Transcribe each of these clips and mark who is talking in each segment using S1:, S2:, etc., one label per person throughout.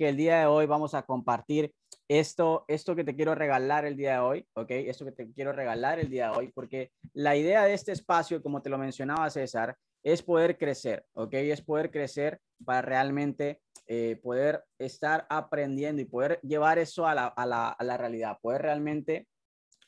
S1: que el día de hoy vamos a compartir esto, esto que te quiero regalar el día de hoy, ¿ok? Esto que te quiero regalar el día de hoy, porque la idea de este espacio, como te lo mencionaba César, es poder crecer, ¿ok? Es poder crecer para realmente eh, poder estar aprendiendo y poder llevar eso a la, a, la, a la realidad, poder realmente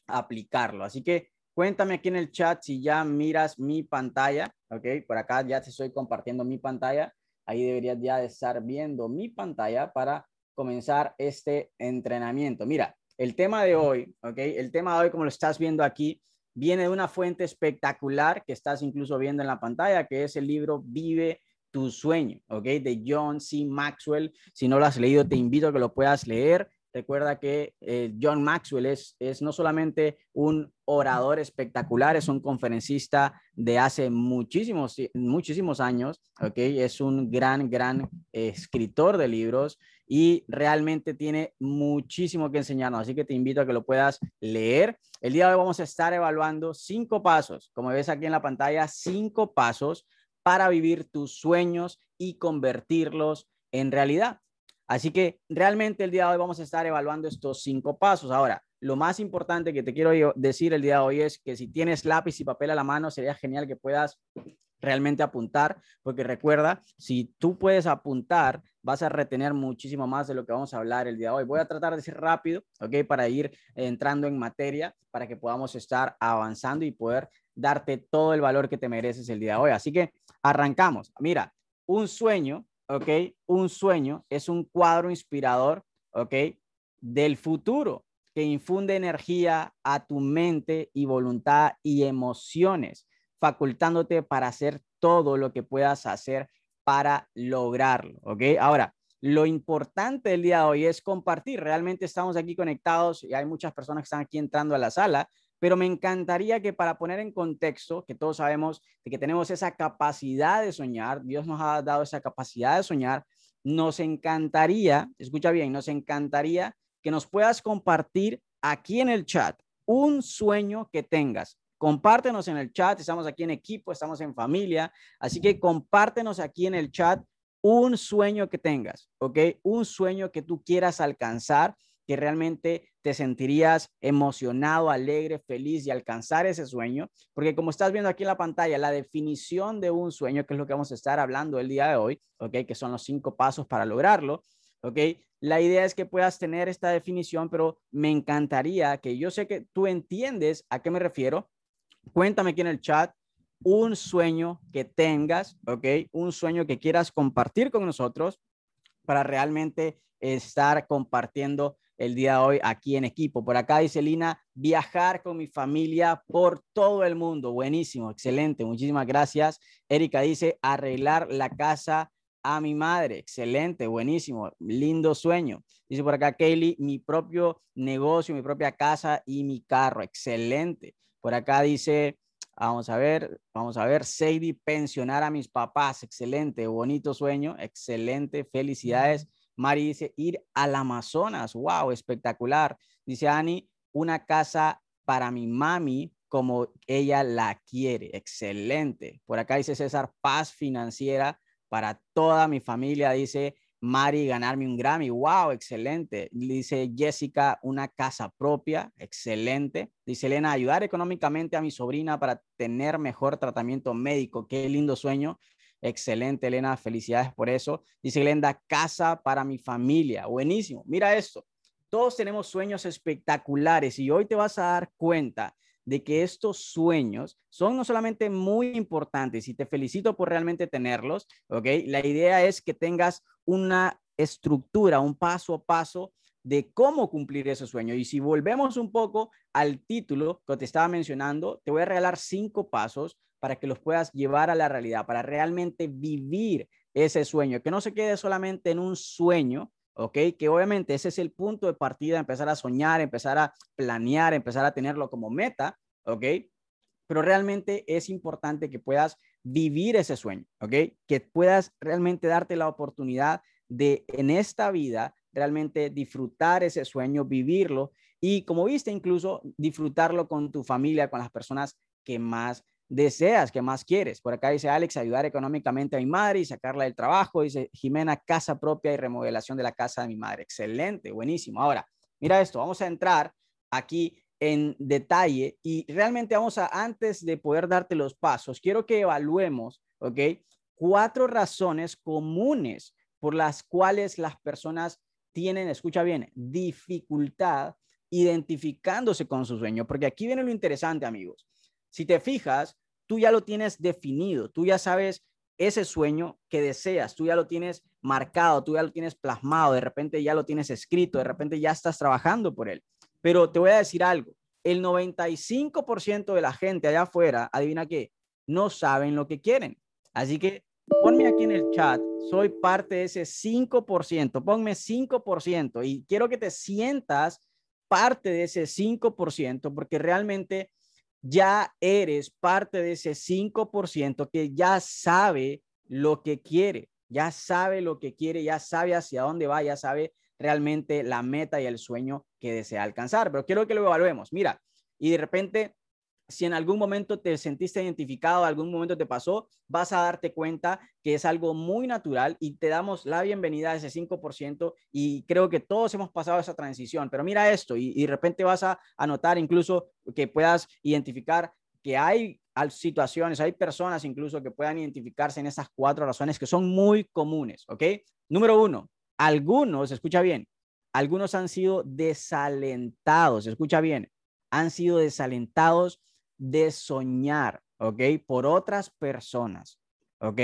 S1: aplicarlo. Así que cuéntame aquí en el chat si ya miras mi pantalla, ¿ok? Por acá ya te estoy compartiendo mi pantalla. Ahí deberías ya de estar viendo mi pantalla para comenzar este entrenamiento. Mira, el tema de hoy, ¿ok? El tema de hoy, como lo estás viendo aquí, viene de una fuente espectacular que estás incluso viendo en la pantalla, que es el libro Vive tu sueño, ¿ok? De John C. Maxwell. Si no lo has leído, te invito a que lo puedas leer. Recuerda que eh, John Maxwell es, no solamente un orador espectacular, es un conferencista de hace muchísimos, muchísimos años, ¿ok? Es un gran, gran escritor de libros y realmente tiene muchísimo que enseñarnos, así que te invito a que lo puedas leer. El día de hoy vamos a estar evaluando cinco pasos, como ves aquí en la pantalla, cinco pasos para vivir tus sueños y convertirlos en realidad. Así que realmente el día de hoy vamos a estar evaluando estos cinco pasos. Ahora, lo más importante que te quiero decir el día de hoy es que si tienes lápiz y papel a la mano, sería genial que puedas realmente apuntar, porque recuerda, si tú puedes apuntar, vas a retener muchísimo más de lo que vamos a hablar el día de hoy. Voy a tratar de ser rápido, ¿ok? Para ir entrando en materia, para que podamos estar avanzando y poder darte todo el valor que te mereces el día de hoy. Así que arrancamos. Mira, un sueño, ¿ok? Un sueño es un cuadro inspirador, ¿ok? Del futuro que infunde energía a tu mente y voluntad y emociones facultándote para hacer todo lo que puedas hacer para lograrlo, ¿ok? Ahora, lo importante del día de hoy es compartir. Realmente estamos aquí conectados y hay muchas personas que están aquí entrando a la sala, pero me encantaría que para poner en contexto, que todos sabemos de que tenemos esa capacidad de soñar, Dios nos ha dado esa capacidad de soñar, nos encantaría, escucha bien, nos encantaría que nos puedas compartir aquí en el chat un sueño que tengas. Compártenos en el chat, estamos aquí en equipo, estamos en familia, así que compártenos aquí en el chat un sueño que tengas, ¿ok? Un sueño que tú quieras alcanzar, que realmente te sentirías emocionado, alegre, feliz y alcanzar ese sueño, porque como estás viendo aquí en la pantalla, la definición de un sueño, que es lo que vamos a estar hablando el día de hoy, ¿ok? Que son los cinco pasos para lograrlo, ¿ok? La idea es que puedas tener esta definición, pero me encantaría que yo sé que tú entiendes a qué me refiero, Cuéntame aquí en el chat un sueño que tengas, ¿ok? Un sueño que quieras compartir con nosotros para realmente estar compartiendo el día de hoy aquí en equipo. Por acá dice Lina, viajar con mi familia por todo el mundo. Buenísimo, excelente, muchísimas gracias. Erika dice, arreglar la casa a mi madre. Excelente, buenísimo, lindo sueño. Dice por acá Kaylee, mi propio negocio, mi propia casa y mi carro. Excelente. Por acá dice, vamos a ver, vamos a ver, Sadie, pensionar a mis papás, excelente, bonito sueño, excelente, felicidades. Mari dice, ir al Amazonas, wow, espectacular. Dice Ani, una casa para mi mami como ella la quiere, excelente. Por acá dice César, paz financiera para toda mi familia, dice Mari ganarme un Grammy. ¡Wow! Excelente. Dice Jessica, una casa propia. Excelente. Dice Elena, ayudar económicamente a mi sobrina para tener mejor tratamiento médico. Qué lindo sueño. Excelente, Elena. Felicidades por eso. Dice Glenda, casa para mi familia. Buenísimo. Mira esto. Todos tenemos sueños espectaculares y hoy te vas a dar cuenta de que estos sueños son no solamente muy importantes y te felicito por realmente tenerlos, ¿ok? La idea es que tengas una estructura, un paso a paso de cómo cumplir ese sueño. Y si volvemos un poco al título que te estaba mencionando, te voy a regalar cinco pasos para que los puedas llevar a la realidad, para realmente vivir ese sueño, que no se quede solamente en un sueño, ¿ok? Que obviamente ese es el punto de partida, empezar a soñar, empezar a planear, empezar a tenerlo como meta, ¿ok? Pero realmente es importante que puedas vivir ese sueño, ¿ok? Que puedas realmente darte la oportunidad de en esta vida realmente disfrutar ese sueño, vivirlo y como viste incluso disfrutarlo con tu familia, con las personas que más deseas, qué más quieres. Por acá dice Alex, ayudar económicamente a mi madre y sacarla del trabajo. Dice Jimena, casa propia y remodelación de la casa de mi madre. Excelente, buenísimo. Ahora, mira esto, vamos a entrar aquí en detalle y realmente vamos a, antes de poder darte los pasos, quiero que evaluemos, ¿ok? Cuatro razones comunes por las cuales las personas tienen, escucha bien, dificultad identificándose con su sueño, porque aquí viene lo interesante, amigos. Si te fijas, tú ya lo tienes definido, tú ya sabes ese sueño que deseas, tú ya lo tienes marcado, tú ya lo tienes plasmado, de repente ya lo tienes escrito, de repente ya estás trabajando por él. Pero te voy a decir algo, el 95% de la gente allá afuera, adivina qué, no saben lo que quieren. Así que ponme aquí en el chat, soy parte de ese 5%, ponme 5% y quiero que te sientas parte de ese 5% porque realmente ya eres parte de ese 5% que ya sabe lo que quiere, ya sabe lo que quiere, ya sabe hacia dónde va, ya sabe realmente la meta y el sueño que desea alcanzar. Pero quiero que lo evaluemos. Mira, y de repente si en algún momento te sentiste identificado, algún momento te pasó, vas a darte cuenta que es algo muy natural y te damos la bienvenida a ese 5% y creo que todos hemos pasado esa transición, pero mira esto y, de repente vas a, anotar incluso que puedas identificar que hay situaciones, hay personas incluso que puedan identificarse en esas cuatro razones que son muy comunes, ¿ok? Número uno, algunos, escucha bien, algunos han sido desalentados, escucha bien, han sido desalentados de soñar, ¿ok? Por otras personas, ¿ok?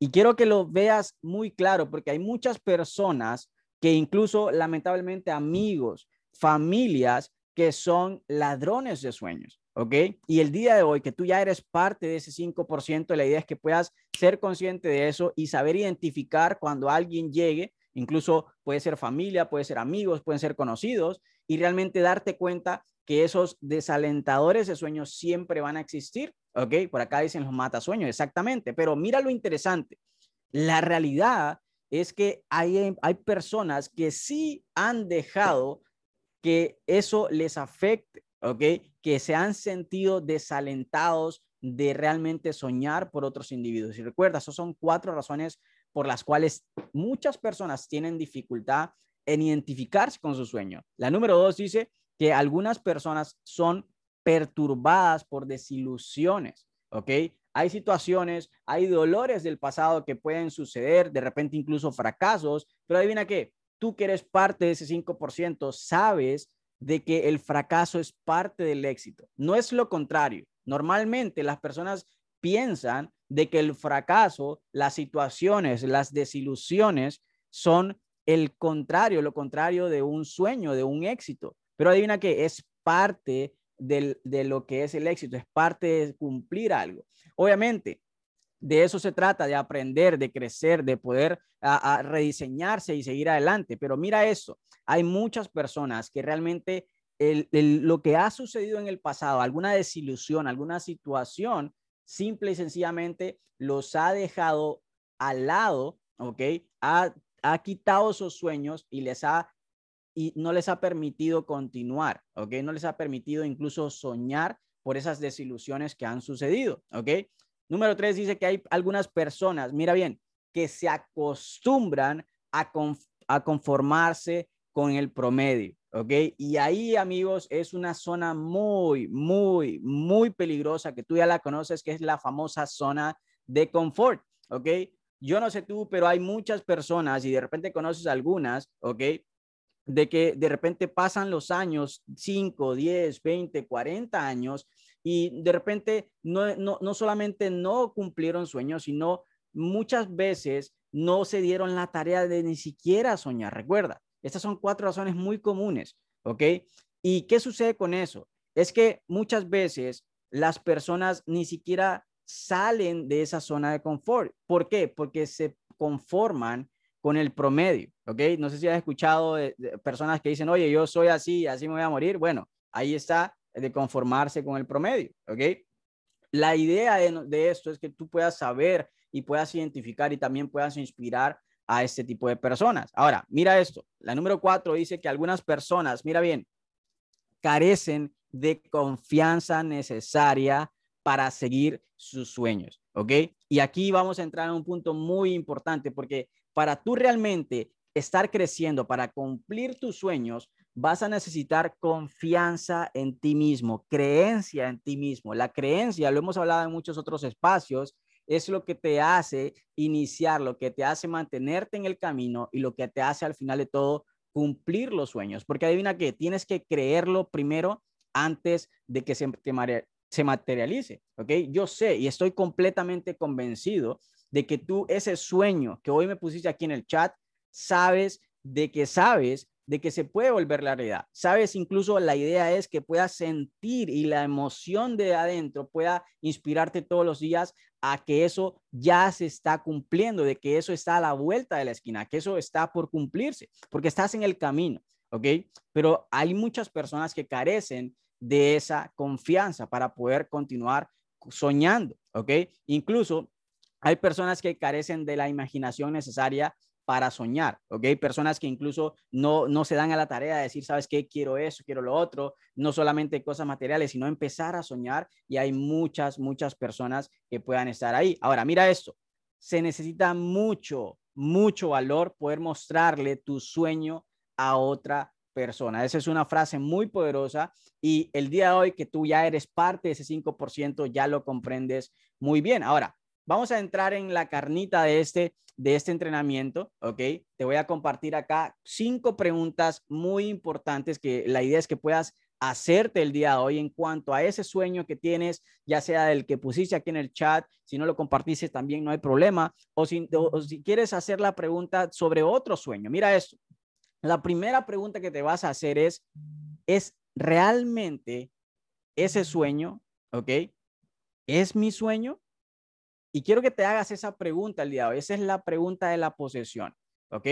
S1: Y quiero que lo veas muy claro porque hay muchas personas que incluso lamentablemente amigos, familias que son ladrones de sueños, ¿ok? Y el día de hoy que tú ya eres parte de ese 5%, la idea es que puedas ser consciente de eso y saber identificar cuando alguien llegue, incluso puede ser familia, puede ser amigos, pueden ser conocidos, y realmente darte cuenta que esos desalentadores de sueños siempre van a existir, ¿ok? Por acá dicen los matasueños, exactamente, pero mira lo interesante. La realidad es que hay, hay personas que sí han dejado que eso les afecte, ¿ok? Que se han sentido desalentados de realmente soñar por otros individuos. Y recuerda, esas son cuatro razones por las cuales muchas personas tienen dificultad en identificarse con su sueño. La número dos dice que algunas personas son perturbadas por desilusiones, ¿ok? Hay situaciones, hay dolores del pasado que pueden suceder, de repente incluso fracasos, pero adivina qué, tú que eres parte de ese 5%, sabes de que el fracaso es parte del éxito, no es lo contrario. Normalmente las personas piensan de que el fracaso, las situaciones, las desilusiones son el contrario, lo contrario de un sueño, de un éxito. Pero adivina que es parte de lo que es el éxito, es parte de cumplir algo. Obviamente, de eso se trata, de aprender, de crecer, de poder a, rediseñarse y seguir adelante. Pero mira eso, hay muchas personas que realmente lo que ha sucedido en el pasado, alguna desilusión, alguna situación, simple y sencillamente los ha dejado al lado, ¿ok? Ha, ha quitado sus sueños y les ha y no les ha permitido continuar, ¿ok? No les ha permitido incluso soñar por esas desilusiones que han sucedido, ¿ok? Número tres dice que hay algunas personas, mira bien, que se acostumbran a, a conformarse con el promedio, ¿ok? Y ahí, amigos, es una zona muy, muy, muy peligrosa que tú ya la conoces, que es la famosa zona de confort, ¿ok? Yo no sé tú, pero hay muchas personas y de repente conoces algunas, ¿ok? de que de repente pasan los años, 5, 10, 20, 40 años, y de repente no, no, no solamente no cumplieron sueños, sino muchas veces no se dieron la tarea de ni siquiera soñar. Recuerda, estas son cuatro razones muy comunes, ¿ok? ¿Y qué sucede con eso? Es que muchas veces las personas ni siquiera salen de esa zona de confort. ¿Por qué? Porque se conforman con el promedio, ¿ok? No sé si has escuchado personas que dicen, oye, yo soy así, así me voy a morir. Bueno, ahí está de conformarse con el promedio, ¿ok? La idea de, de esto es que tú puedas saber y puedas identificar y también puedas inspirar a este tipo de personas. Ahora, mira esto. La número cuatro dice que algunas personas, mira bien, carecen de confianza necesaria para seguir sus sueños, ¿ok? Y aquí vamos a entrar en un punto muy importante porque para tú realmente estar creciendo, para cumplir tus sueños, vas a necesitar confianza en ti mismo, creencia en ti mismo. La creencia, lo hemos hablado en muchos otros espacios, es lo que te hace iniciar, lo que te hace mantenerte en el camino y lo que te hace al final de todo cumplir los sueños. Porque adivina que tienes que creerlo primero antes de que se, se materialice, ¿ok? Yo sé y estoy completamente convencido de que tú ese sueño que hoy me pusiste aquí en el chat, sabes de que sabes de que se puede volver la realidad. Sabes, incluso la idea es que puedas sentir y la emoción de adentro pueda inspirarte todos los días a que eso ya se está cumpliendo, de que eso está a la vuelta de la esquina, que eso está por cumplirse, porque estás en el camino, ¿ok? Pero hay muchas personas que carecen de esa confianza para poder continuar soñando, ¿ok? Incluso hay personas que carecen de la imaginación necesaria para soñar, ¿ok? Personas que incluso no, no se dan a la tarea de decir, ¿sabes qué? Quiero eso, quiero lo otro, no solamente cosas materiales, sino empezar a soñar y hay muchas, muchas personas que puedan estar ahí. Ahora, mira esto, se necesita mucho, mucho valor poder mostrarle tu sueño a otra persona. Esa es una frase muy poderosa y el día de hoy que tú ya eres parte de ese 5%, ya lo comprendes muy bien. Ahora, vamos a entrar en la carnita de este de este entrenamiento, ¿ok? Te voy a compartir acá cinco preguntas muy importantes que la idea es que puedas hacerte el día de hoy en cuanto a ese sueño que tienes, ya sea el que pusiste aquí en el chat, si no lo compartiste también no hay problema, o si, si quieres hacer la pregunta sobre otro sueño. Mira esto, la primera pregunta que te vas a hacer es, ¿es realmente ese sueño, ok? ¿Es mi sueño? Y quiero que te hagas esa pregunta el día de hoy. Esa es la pregunta de la posesión, ¿ok?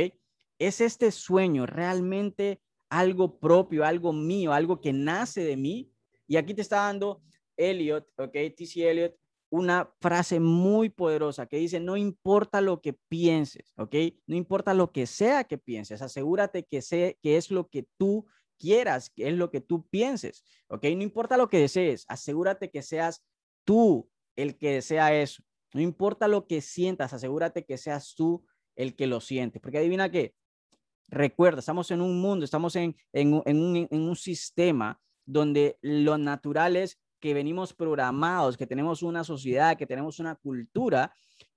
S1: ¿Es este sueño realmente algo propio, algo mío, algo que nace de mí? Y aquí te está dando Elliot, ¿ok? T.C. Elliot, una frase muy poderosa que dice, no importa lo que pienses, ¿ok? No importa lo que sea que pienses, asegúrate que, sé, que es lo que tú quieras, que es lo que tú pienses, ¿ok? No importa lo que desees, asegúrate que seas tú el que desea eso. No importa lo que sientas, asegúrate que seas tú el que lo siente. Porque adivina qué, recuerda, estamos en un mundo, estamos en, en, un, en un sistema donde lo natural es que venimos programados, que tenemos una sociedad, que tenemos una cultura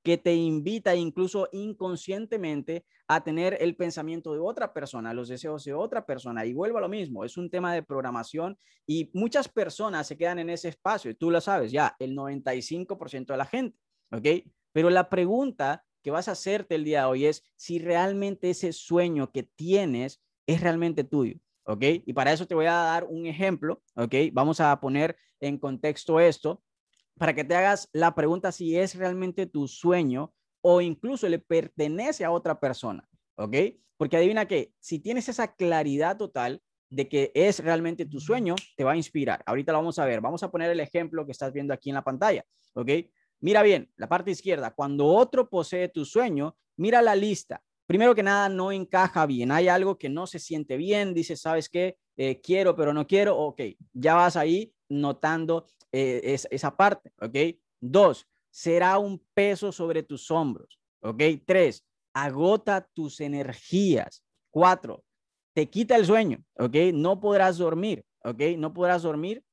S1: que te invita incluso inconscientemente a tener el pensamiento de otra persona, los deseos de otra persona. Y vuelvo a lo mismo, es un tema de programación y muchas personas se quedan en ese espacio. Y tú lo sabes, ya el 95% de la gente. ¿Ok? Pero la pregunta que vas a hacerte el día de hoy es si realmente ese sueño que tienes es realmente tuyo, ¿ok? Y para eso te voy a dar un ejemplo, ¿ok? Vamos a poner en contexto esto para que te hagas la pregunta si es realmente tu sueño o incluso le pertenece a otra persona, ¿ok? Porque adivina que si tienes esa claridad total de que es realmente tu sueño, te va a inspirar. Ahorita lo vamos a ver. Vamos a poner el ejemplo que estás viendo aquí en la pantalla, ¿ok? Mira bien, la parte izquierda, cuando otro posee tu sueño, mira la lista. Primero que nada, no encaja bien. Hay algo que no se siente bien. Dices, ¿sabes qué? Eh, quiero, pero no quiero. Ok, ya vas ahí notando eh, esa parte. Ok. Dos, será un peso sobre tus hombros. Ok. Tres, agota tus energías. Cuatro, te quita el sueño. Ok. No podrás dormir. Ok. No podrás dormir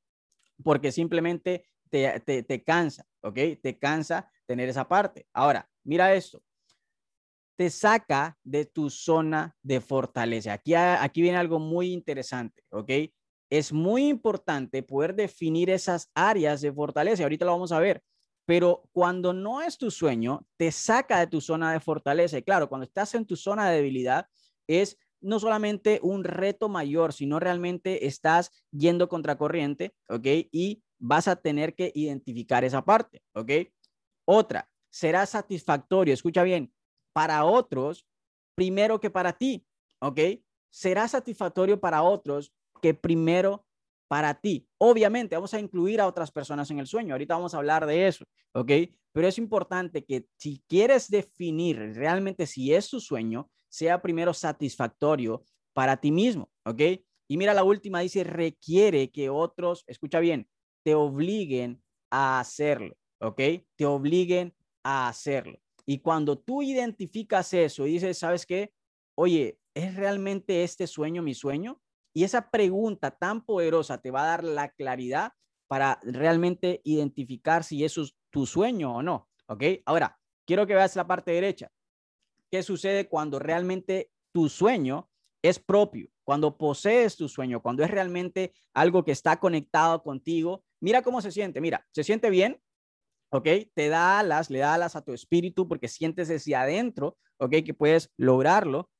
S1: porque simplemente te, cansa, ¿ok? Te cansa tener esa parte. Ahora, mira esto. Te saca de tu zona de fortaleza. Aquí, aquí viene algo muy interesante, ¿ok? Es muy importante poder definir esas áreas de fortaleza. Ahorita lo vamos a ver. Pero cuando no es tu sueño, te saca de tu zona de fortaleza. Y claro, cuando estás en tu zona de debilidad, es no solamente un reto mayor, sino realmente estás yendo contracorriente, ¿ok? Y vas a tener que identificar esa parte, ¿ok? Otra, será satisfactorio, escucha bien, para otros primero que para ti, ¿ok? Será satisfactorio para otros que primero para ti. Obviamente vamos a incluir a otras personas en el sueño, ahorita vamos a hablar de eso, ¿ok? Pero es importante que si quieres definir realmente si es tu sueño, sea primero satisfactorio para ti mismo, ¿ok? Y mira la última, dice, requiere que otros, escucha bien, te obliguen a hacerlo, ¿ok? Te obliguen a hacerlo. Y cuando tú identificas eso y dices, ¿sabes qué? Oye, ¿es realmente este sueño mi sueño? Y esa pregunta tan poderosa te va a dar la claridad para realmente identificar si eso es tu sueño o no. ¿Ok? Ahora, quiero que veas la parte derecha. ¿Qué sucede cuando realmente tu sueño es propio? Cuando posees tu sueño, cuando es realmente algo que está conectado contigo. Mira cómo se siente. Mira, se siente bien. ¿Ok? Te da alas, le da alas a tu espíritu porque sientes desde adentro, ¿ok? Que puedes lograrlo.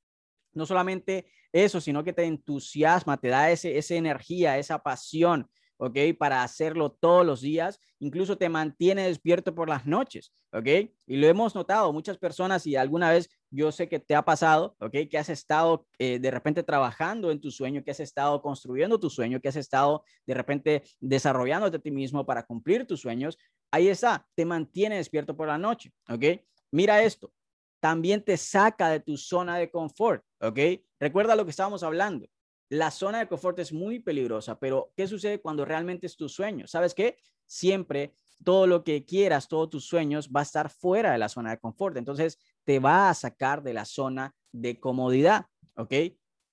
S1: No solamente eso, sino que te entusiasma, te da ese, esa energía, esa pasión, ¿ok? Para hacerlo todos los días, incluso te mantiene despierto por las noches, ¿ok? Y lo hemos notado, muchas personas y alguna vez yo sé que te ha pasado, ¿ok? Que has estado eh, de repente trabajando en tu sueño, que has estado construyendo tu sueño, que has estado de repente desarrollándote a ti mismo para cumplir tus sueños. Ahí está, te mantiene despierto por la noche, ¿ok? Mira esto, también te saca de tu zona de confort, ¿ok? Recuerda lo que estábamos hablando la zona de confort es muy peligrosa, pero ¿qué sucede cuando realmente es tu sueño? ¿Sabes qué? Siempre todo lo que quieras, todos tus sueños va a estar fuera de la zona de confort. Entonces, te va a sacar de la zona de comodidad, ¿ok?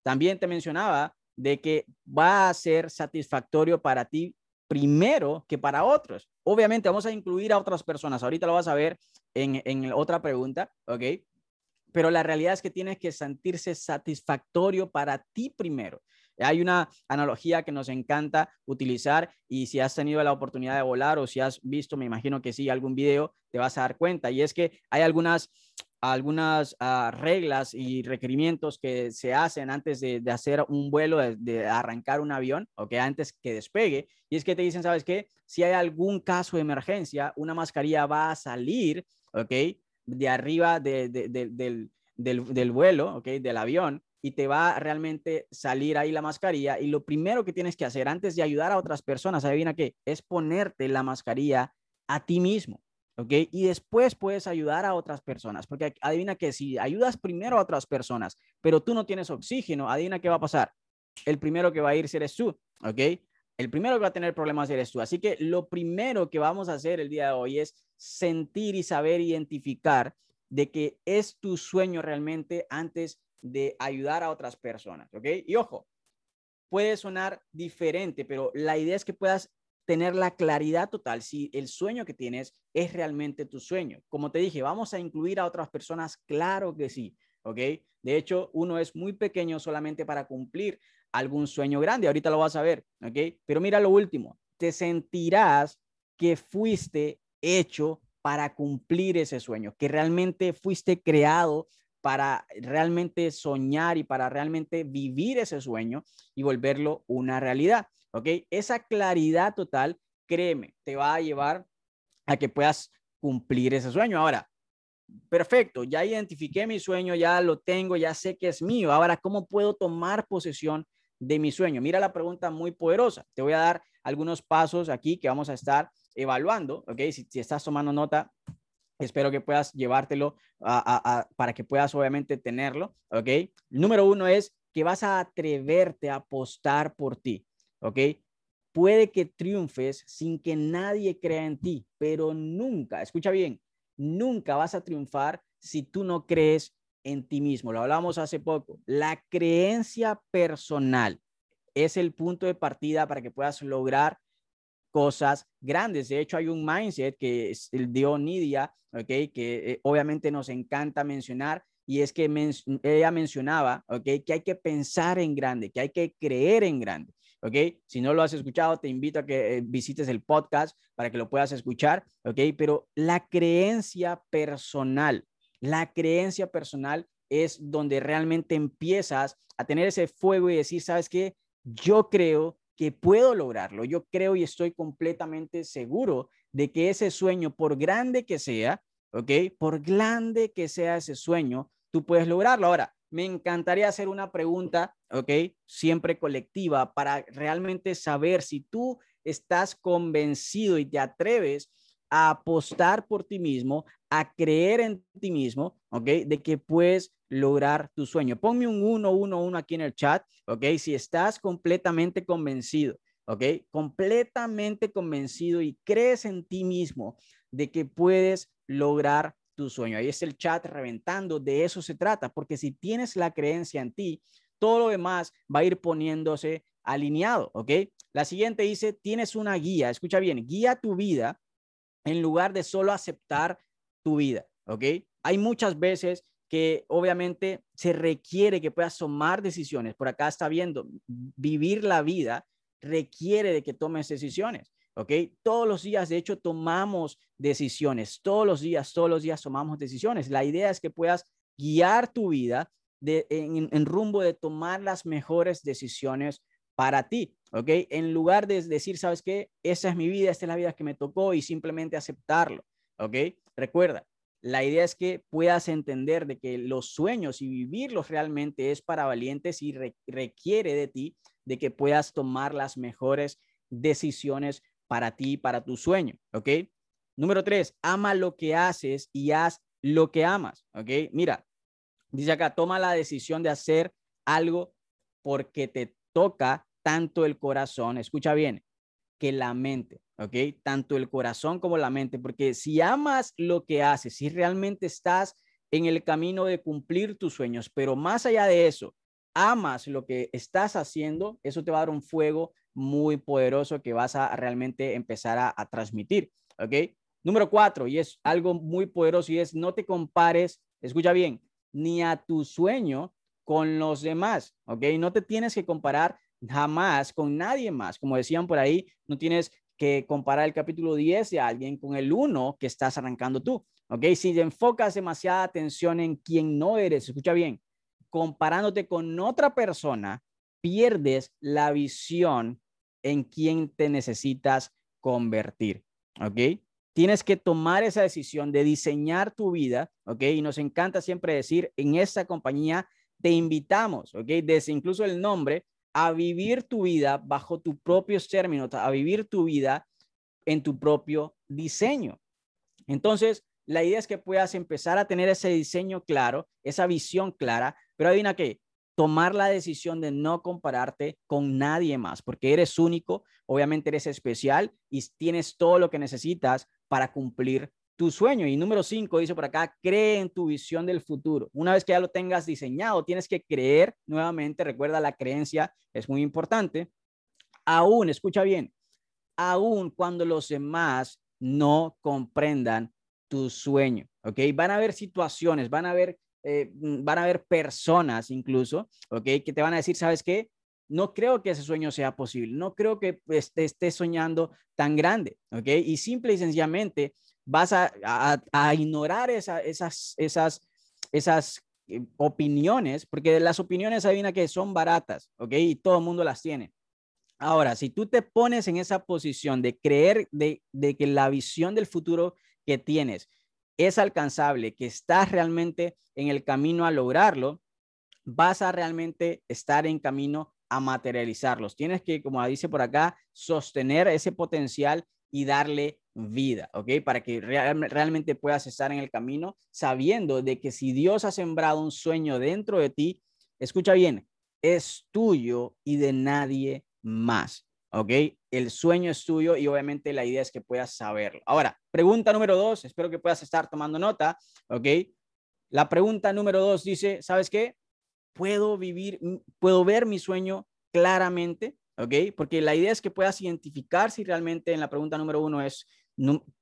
S1: También te mencionaba de que va a ser satisfactorio para ti primero que para otros. Obviamente vamos a incluir a otras personas. Ahorita lo vas a ver en, en otra pregunta, ¿ok? Pero la realidad es que tienes que sentirse satisfactorio para ti primero. Hay una analogía que nos encanta utilizar y si has tenido la oportunidad de volar o si has visto, me imagino que sí, algún video, te vas a dar cuenta. Y es que hay algunas, algunas ah, reglas y requerimientos que se hacen antes de, hacer un vuelo, de, arrancar un avión, o que antes que despegue. Y es que te dicen, ¿sabes qué? Si hay algún caso de emergencia, una mascarilla va a salir, ¿ok? De arriba del, vuelo, ¿ok? Del avión y te va realmente salir ahí la mascarilla. Y lo primero que tienes que hacer antes de ayudar a otras personas, adivina qué, es ponerte la mascarilla a ti mismo. ¿ok? Y después puedes ayudar a otras personas, porque adivina que si ayudas primero a otras personas, pero tú no tienes oxígeno, adivina qué va a pasar. El primero que va a ir eres tú, ¿ok? El primero que va a tener problemas eres tú. Así que lo primero que vamos a hacer el día de hoy es sentir y saber identificar de que es tu sueño realmente antes de ayudar a otras personas, ¿ok? Y ojo, puede sonar diferente, pero la idea es que puedas tener la claridad total si el sueño que tienes es realmente tu sueño. Como te dije, vamos a incluir a otras personas, claro que sí, ¿ok? De hecho, uno es muy pequeño solamente para cumplir algún sueño grande. Ahorita lo vas a ver, ¿ok? Pero mira lo último, te sentirás que fuiste hecho para cumplir ese sueño, que realmente fuiste creado para realmente soñar y para realmente vivir ese sueño y volverlo una realidad, ¿ok? Esa claridad total, créeme, te va a llevar a que puedas cumplir ese sueño. Ahora, perfecto, ya identifiqué mi sueño, ya lo tengo, ya sé que es mío. Ahora, ¿cómo puedo tomar posesión de mi sueño? Mira la pregunta muy poderosa. Te voy a dar algunos pasos aquí que vamos a estar evaluando, ¿ok? Si, estás tomando nota, espero que puedas llevártelo para que puedas obviamente tenerlo, ¿ok? Número uno es que vas a atreverte a apostar por ti, ¿ok? Puede que triunfes sin que nadie crea en ti, pero nunca, escucha bien, nunca vas a triunfar si tú no crees en ti mismo. Lo hablamos hace poco. La creencia personal es el punto de partida para que puedas lograr cosas grandes. De hecho, hay un mindset que dio Nidia, ¿ok? Que eh, obviamente nos encanta mencionar y es que ella mencionaba, ¿ok? Que hay que pensar en grande, que hay que creer en grande. ¿ok? Si no lo has escuchado, te invito a que eh, visites el podcast para que lo puedas escuchar, ¿ok? Pero la creencia personal, la creencia personal es donde realmente empiezas a tener ese fuego y decir, ¿sabes qué? Yo creo que puedo lograrlo. Yo creo y estoy completamente seguro de que ese sueño, por grande que sea, ¿ok? Por grande que sea ese sueño, tú puedes lograrlo. Ahora, me encantaría hacer una pregunta, ¿ok? Siempre colectiva para realmente saber si tú estás convencido y te atreves a apostar por ti mismo, a creer en ti mismo, ¿ok? De que puedes lograr tu sueño. Ponme un 1, 1, 1 aquí en el chat, ¿ok? Si estás completamente convencido ¿ok? Completamente convencido y crees en ti mismo de que puedes lograr tu sueño. Ahí es el chat reventando, de eso se trata, porque si tienes la creencia en ti, todo lo demás va a ir poniéndose alineado, ¿ok? La siguiente dice, tienes una guía, escucha bien, guía tu vida en lugar de solo aceptar tu vida, ¿ok? Hay muchas veces que obviamente se requiere que puedas tomar decisiones. Por acá está viendo, vivir la vida requiere de que tomes decisiones, ¿ok? Todos los días, de hecho, tomamos decisiones, todos los días, todos los días tomamos decisiones. La idea es que puedas guiar tu vida en, en rumbo de tomar las mejores decisiones para ti, ¿ok? En lugar de decir, ¿sabes qué? Esa es mi vida, esta es la vida que me tocó y simplemente aceptarlo, ¿ok? Recuerda, la idea es que puedas entender de que los sueños y vivirlos realmente es para valientes y requiere de ti de que puedas tomar las mejores decisiones para ti, para tu sueño, ¿ok? Número tres, ama lo que haces y haz lo que amas, ¿ok? Mira, dice acá, toma la decisión de hacer algo porque te toca tanto el corazón, escucha bien, que la mente, ¿ok? Tanto el corazón como la mente, porque si amas lo que haces, si realmente estás en el camino de cumplir tus sueños, pero más allá de eso, amas lo que estás haciendo, eso te va a dar un fuego muy poderoso que vas a realmente empezar a, transmitir, ¿ok? Número cuatro, y es algo muy poderoso, y es no te compares, escucha bien, ni a tu sueño con los demás, ¿ok? No te tienes que comparar jamás con nadie más. Como decían por ahí, no tienes que comparar el capítulo 10 de alguien con el 1 que estás arrancando tú. ¿Ok? Si enfocas demasiada atención en quien no eres, escucha bien, comparándote con otra persona, pierdes la visión en quien te necesitas convertir. ¿Ok? Tienes que tomar esa decisión de diseñar tu vida, ¿ok? Y nos encanta siempre decir, en esta compañía te invitamos, ¿ok? Desde incluso el nombre, a vivir tu vida bajo tus propios términos, a vivir tu vida en tu propio diseño. Entonces, la idea es que puedas empezar a tener ese diseño claro, esa visión clara, pero adivina qué, tomar la decisión de no compararte con nadie más, porque eres único, obviamente eres especial y tienes todo lo que necesitas para cumplir tu sueño. Y número cinco, dice por acá, cree en tu visión del futuro. Una vez que ya lo tengas diseñado, tienes que creer nuevamente. Recuerda, la creencia es muy importante. Aún, escucha bien, aún cuando los demás no comprendan tu sueño, ¿ok? Van a haber situaciones, van a haber, eh, van a haber personas incluso, ¿ok? Que te van a decir, ¿sabes qué? No creo que ese sueño sea posible, no creo que estés esté soñando tan grande, ¿ok? Y simple y sencillamente vas a, ignorar esas, esas, esas eh, opiniones, porque las opiniones adivina que son baratas, ¿ok? Y todo el mundo las tiene. Ahora, si tú te pones en esa posición de creer de, de que la visión del futuro que tienes es alcanzable, que estás realmente en el camino a lograrlo, vas a realmente estar en camino a materializarlos. Tienes que, como dice por acá, sostener ese potencial y darle vida, ¿ok? Para que realmente puedas estar en el camino sabiendo de que si Dios ha sembrado un sueño dentro de ti, escucha bien, es tuyo y de nadie más, ¿ok? El sueño es tuyo y obviamente la idea es que puedas saberlo. Ahora, pregunta número dos, espero que puedas estar tomando nota, ¿ok? La pregunta número dos dice, ¿sabes qué? ¿Puedo vivir, puedo ver mi sueño claramente? ¿ok? Porque la idea es que puedas identificar si realmente en la pregunta número uno es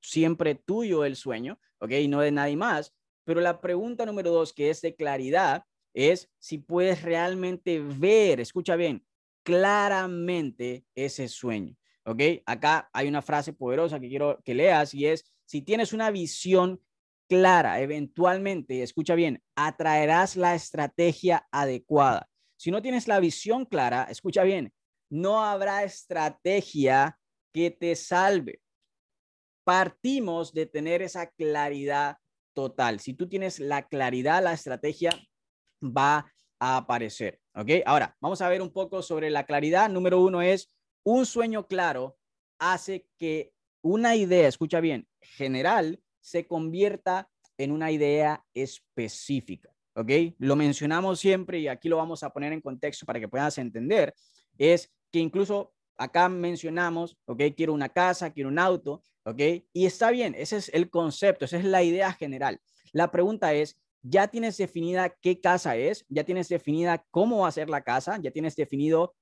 S1: siempre tuyo el sueño, ¿ok? Y no de nadie más. Pero la pregunta número dos, que es de claridad, es si puedes realmente ver, escucha bien, claramente ese sueño, ¿ok? Acá hay una frase poderosa que quiero que leas y es, si tienes una visión clara, eventualmente, escucha bien, atraerás la estrategia adecuada. Si no tienes la visión clara, escucha bien, no habrá estrategia que te salve. Partimos de tener esa claridad total. Si tú tienes la claridad, la estrategia va a aparecer. ¿Ok? Ahora, vamos a ver un poco sobre la claridad. Número uno es un sueño claro hace que una idea, escucha bien, general, se convierta en una idea específica. ¿Ok? Lo mencionamos siempre y aquí lo vamos a poner en contexto para que puedas entender. Es que incluso acá mencionamos, ok, quiero una casa, quiero un auto, ok, y está bien, ese es el concepto, esa es la idea general. La pregunta es, ¿ya tienes definida qué casa es? ¿Ya tienes definida cómo va a ser la casa? ¿Ya tienes definido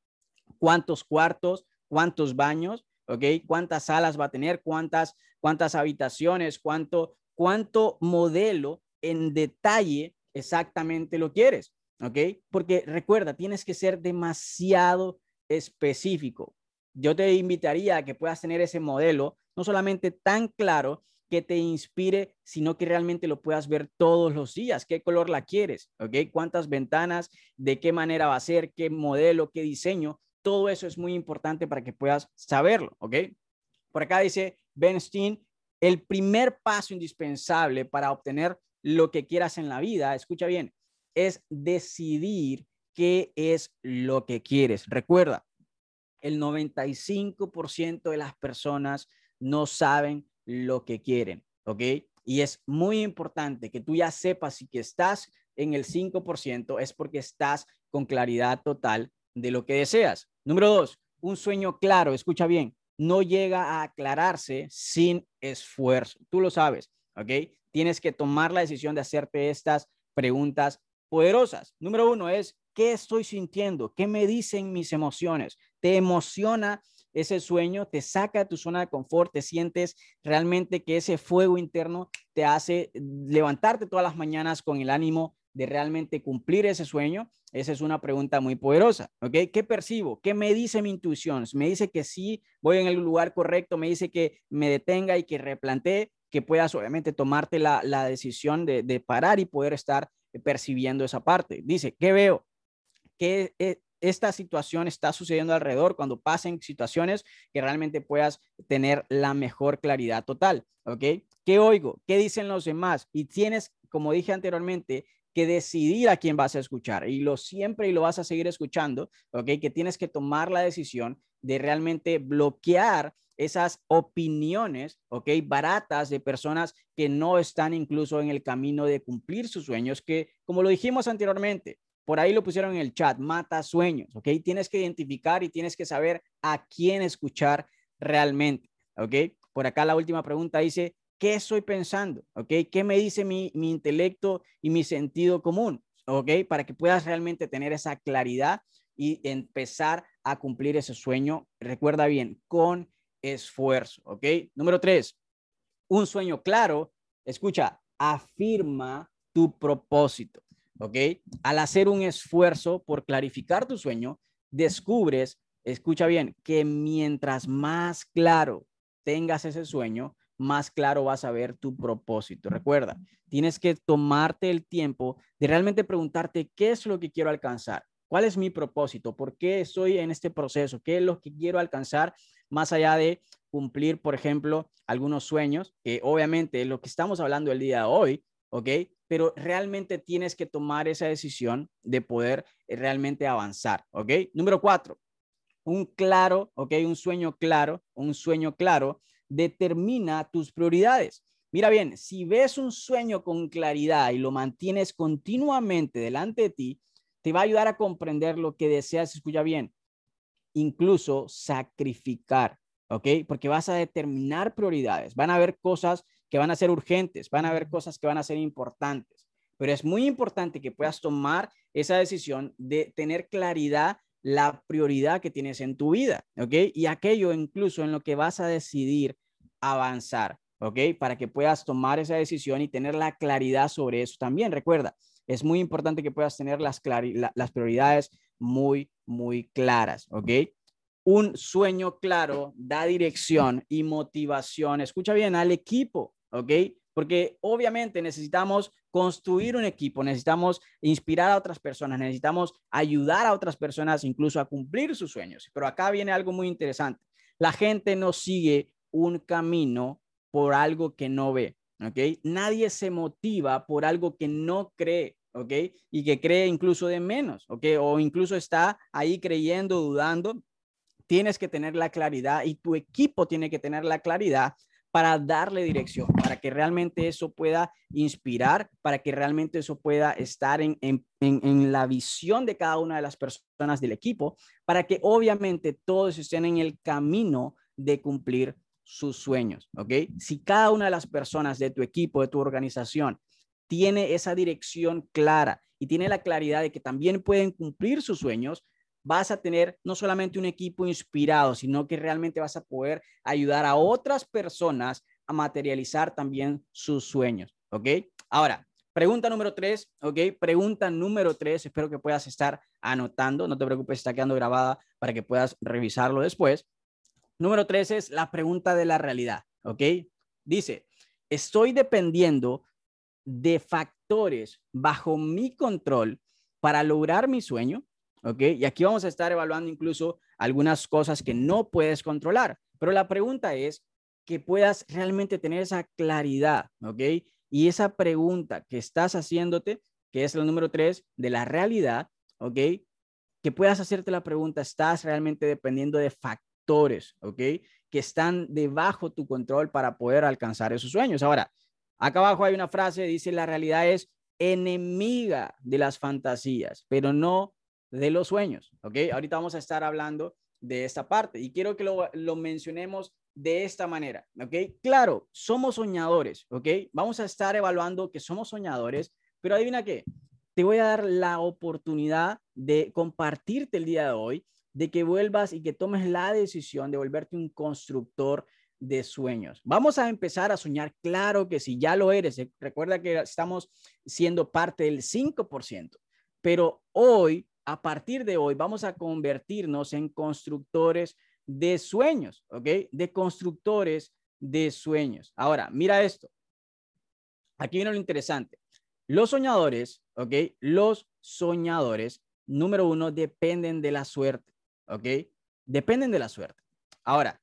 S1: cuántos cuartos, cuántos baños, ok, cuántas salas va a tener, cuántas, cuántas habitaciones, cuánto, cuánto modelo en detalle exactamente lo quieres, ok? Porque recuerda, tienes que ser demasiado específico. Yo te invitaría a que puedas tener ese modelo no solamente tan claro que te inspire, sino que realmente lo puedas ver todos los días. ¿Qué color la quieres? ¿Ok? ¿Cuántas ventanas? ¿De qué manera va a ser? ¿Qué modelo? ¿Qué diseño? Todo eso es muy importante para que puedas saberlo. ¿Ok? Por acá dice Ben Steen, el primer paso indispensable para obtener lo que quieras en la vida, escucha bien, es decidir qué es lo que quieres. Recuerda, el 95% de las personas no saben lo que quieren, ¿ok? Y es muy importante que tú ya sepas si que estás en el 5% es porque estás con claridad total de lo que deseas. Número dos, un sueño claro, escucha bien, no llega a aclararse sin esfuerzo. Tú lo sabes, ¿ok? Tienes que tomar la decisión de hacerte estas preguntas poderosas. Número uno es, ¿qué estoy sintiendo? ¿Qué me dicen mis emociones? ¿Te emociona ese sueño, te saca de tu zona de confort, te sientes realmente que ese fuego interno te hace levantarte todas las mañanas con el ánimo de realmente cumplir ese sueño? Esa es una pregunta muy poderosa. ¿Qué percibo? ¿Qué me dice mi intuición? Me dice que sí, voy en el lugar correcto, me dice que me detenga y que replantee, que puedas obviamente tomarte la, decisión de, de, parar y poder estar percibiendo esa parte. Dice, ¿qué veo? ¿Qué, eh, esta situación está sucediendo alrededor, cuando pasen situaciones que realmente puedas tener la mejor claridad total, ¿ok? ¿Qué oigo? ¿Qué dicen los demás? Y tienes, como dije anteriormente, que decidir a quién vas a escuchar y lo siempre y lo vas a seguir escuchando, ¿ok? Que tienes que tomar la decisión de realmente bloquear esas opiniones, ¿ok? Baratas de personas que no están incluso en el camino de cumplir sus sueños, que como lo dijimos anteriormente, por ahí lo pusieron en el chat, mata sueños, ¿ok? Tienes que identificar y tienes que saber a quién escuchar realmente, ¿ok? Por acá la última pregunta dice, ¿qué estoy pensando? ¿Ok? ¿Qué me dice mi, mi intelecto y mi sentido común? ¿Ok? Para que puedas realmente tener esa claridad y empezar a cumplir ese sueño, recuerda bien, con esfuerzo, ¿ok? Número tres, un sueño claro, escucha, afirma tu propósito. ¿Ok? Al hacer un esfuerzo por clarificar tu sueño, descubres, escucha bien, que mientras más claro tengas ese sueño, más claro vas a ver tu propósito. Recuerda, tienes que tomarte el tiempo de realmente preguntarte qué es lo que quiero alcanzar, cuál es mi propósito, por qué estoy en este proceso, qué es lo que quiero alcanzar, más allá de cumplir, por ejemplo, algunos sueños, que obviamente lo que estamos hablando el día de hoy, ¿ok? Pero realmente tienes que tomar esa decisión de poder eh, realmente avanzar, ¿ok? Número cuatro, un claro, ¿ok? Un sueño claro, un sueño claro determina tus prioridades. Mira bien, si ves un sueño con claridad y lo mantienes continuamente delante de ti, te va a ayudar a comprender lo que deseas, escucha bien, incluso sacrificar, ¿ok? Porque vas a determinar prioridades, van a haber cosas que van a ser urgentes, van a haber cosas que van a ser importantes, pero es muy importante que puedas tomar esa decisión de tener claridad la prioridad que tienes en tu vida, ¿ok? Y aquello incluso en lo que vas a decidir avanzar, ¿ok? Para que puedas tomar esa decisión y tener la claridad sobre eso también. Recuerda, es muy importante que puedas tener las, las prioridades muy, muy claras, ¿ok? Un sueño claro da dirección y motivación, escucha bien, al equipo, ¿ok? Porque obviamente necesitamos construir un equipo, necesitamos inspirar a otras personas, necesitamos ayudar a otras personas incluso a cumplir sus sueños. Pero acá viene algo muy interesante. La gente no sigue un camino por algo que no ve, ¿ok? Nadie se motiva por algo que no cree, ¿ok? Y que cree incluso de menos, ¿ok? O incluso está ahí creyendo, dudando. Tienes que tener la claridad y tu equipo tiene que tener la claridad para darle dirección, para que realmente eso pueda inspirar, para que realmente eso pueda estar en, en, la visión de cada una de las personas del equipo, para que obviamente todos estén en el camino de cumplir sus sueños, ¿ok? Si cada una de las personas de tu equipo, de tu organización, tiene esa dirección clara y tiene la claridad de que también pueden cumplir sus sueños, vas a tener no solamente un equipo inspirado, sino que realmente vas a poder ayudar a otras personas a materializar también sus sueños. ¿Ok? Ahora, pregunta número tres, ¿ok? Pregunta número tres, espero que puedas estar anotando, no te preocupes, está quedando grabada para que puedas revisarlo después. Número tres es la pregunta de la realidad, ¿ok? Dice, estoy dependiendo de factores bajo mi control para lograr mi sueño. ¿Ok? Y aquí vamos a estar evaluando incluso algunas cosas que no puedes controlar, pero la pregunta es que puedas realmente tener esa claridad, ¿ok? Y esa pregunta que estás haciéndote, que es el número tres de la realidad, ¿ok? Que puedas hacerte la pregunta, ¿estás realmente dependiendo de factores, ¿ok? Que están debajo tu control para poder alcanzar esos sueños. Ahora, acá abajo hay una frase, dice, la realidad es enemiga de las fantasías, pero no de los sueños, ¿ok? Ahorita vamos a estar hablando de esta parte y quiero que lo, lo mencionemos de esta manera, ¿ok? Claro, somos soñadores, ¿ok? Vamos a estar evaluando que somos soñadores, pero adivina qué, te voy a dar la oportunidad de compartirte el día de hoy, de que vuelvas y que tomes la decisión de volverte un constructor de sueños. Vamos a empezar a soñar, claro que si ya lo eres, eh, recuerda que estamos siendo parte del 5%, pero hoy a partir de hoy vamos a convertirnos en constructores de sueños, ¿ok? De constructores de sueños. Ahora, mira esto. Aquí viene lo interesante. Los soñadores, ¿ok? Los soñadores, número uno, dependen de la suerte, ¿ok? Dependen de la suerte. Ahora,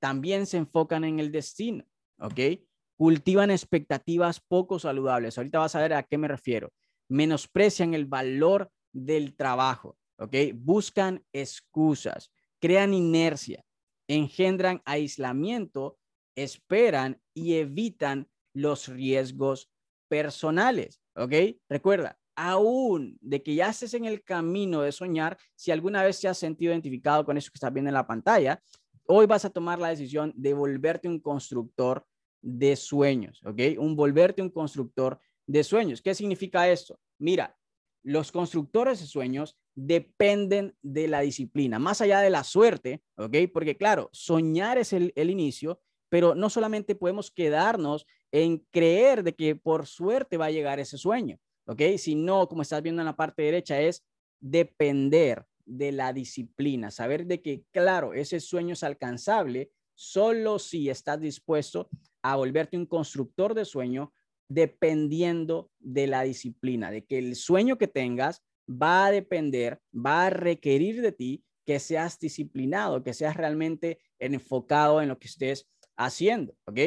S1: también se enfocan en el destino, ¿ok? Cultivan expectativas poco saludables. Ahorita vas a ver a qué me refiero. Menosprecian el valor del trabajo, ¿ok? Buscan excusas, crean inercia, engendran aislamiento, esperan y evitan los riesgos personales, ¿ok? Recuerda, aún de que ya estés en el camino de soñar, si alguna vez te has sentido identificado con eso que estás viendo en la pantalla, hoy vas a tomar la decisión de volverte un constructor de sueños, ¿ok? Un volverte un constructor de sueños. ¿Qué significa esto? Mira, los constructores de sueños dependen de la disciplina, más allá de la suerte, ¿ok? Porque claro, soñar es el, inicio, pero no solamente podemos quedarnos en creer de que por suerte va a llegar ese sueño, ¿ok? Sino, como estás viendo en la parte derecha, es depender de la disciplina, saber de que, claro, ese sueño es alcanzable solo si estás dispuesto a volverte un constructor de sueño dependiendo de la disciplina, de que el sueño que tengas va a depender, va a requerir de ti que seas disciplinado, que seas realmente enfocado en lo que estés haciendo, ¿ok?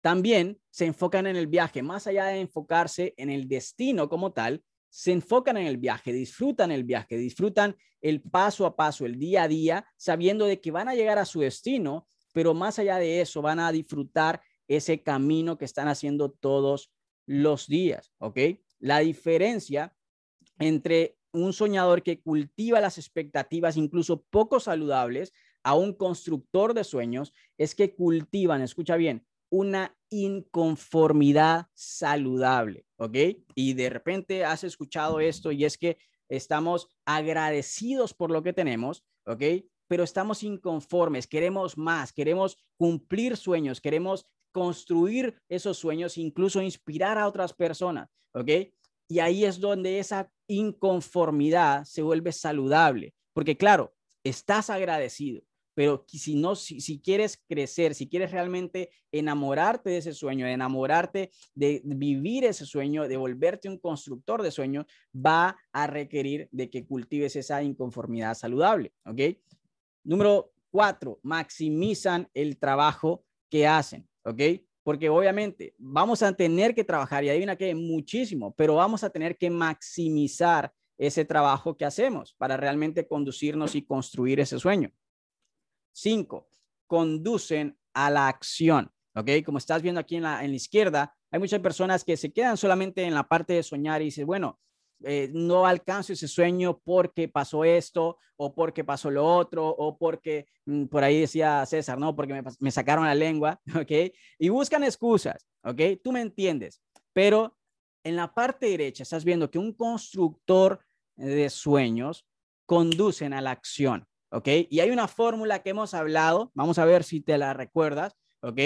S1: También se enfocan en el viaje, más allá de enfocarse en el destino como tal, se enfocan en el viaje, disfrutan el viaje, disfrutan el paso a paso, el día a día, sabiendo de que van a llegar a su destino, pero más allá de eso van a disfrutar ese camino que están haciendo todos los días, ¿ok? La diferencia entre un soñador que cultiva las expectativas incluso poco saludables a un constructor de sueños es que cultivan, escucha bien, una inconformidad saludable, ¿ok? Y de repente has escuchado esto y es que estamos agradecidos por lo que tenemos, ¿ok? Pero estamos inconformes, queremos más, queremos cumplir sueños, queremos construir esos sueños, incluso inspirar a otras personas, ¿ok? Y ahí es donde esa inconformidad se vuelve saludable, porque claro, estás agradecido, pero si no, si, quieres crecer, si quieres realmente enamorarte de ese sueño, de enamorarte de vivir ese sueño, de volverte un constructor de sueños, va a requerir de que cultives esa inconformidad saludable, ¿ok? Número cuatro, maximizan el trabajo que hacen. ¿Ok? Porque obviamente vamos a tener que trabajar, y adivina que muchísimo, pero vamos a tener que maximizar ese trabajo que hacemos para realmente conducirnos y construir ese sueño. Cinco, conducen a la acción. ¿ok? Como estás viendo aquí en la, en la izquierda, hay muchas personas que se quedan solamente en la parte de soñar y dicen, bueno, eh, no alcanzo ese sueño porque pasó esto o porque pasó lo otro o porque, mm, por ahí decía César, no, porque me, me, sacaron la lengua, ¿ok? Y buscan excusas, ¿ok? Tú me entiendes, pero en la parte derecha estás viendo que un constructor de sueños conducen a la acción, ¿ok? Y hay una fórmula que hemos hablado, vamos a ver si te la recuerdas, ¿ok?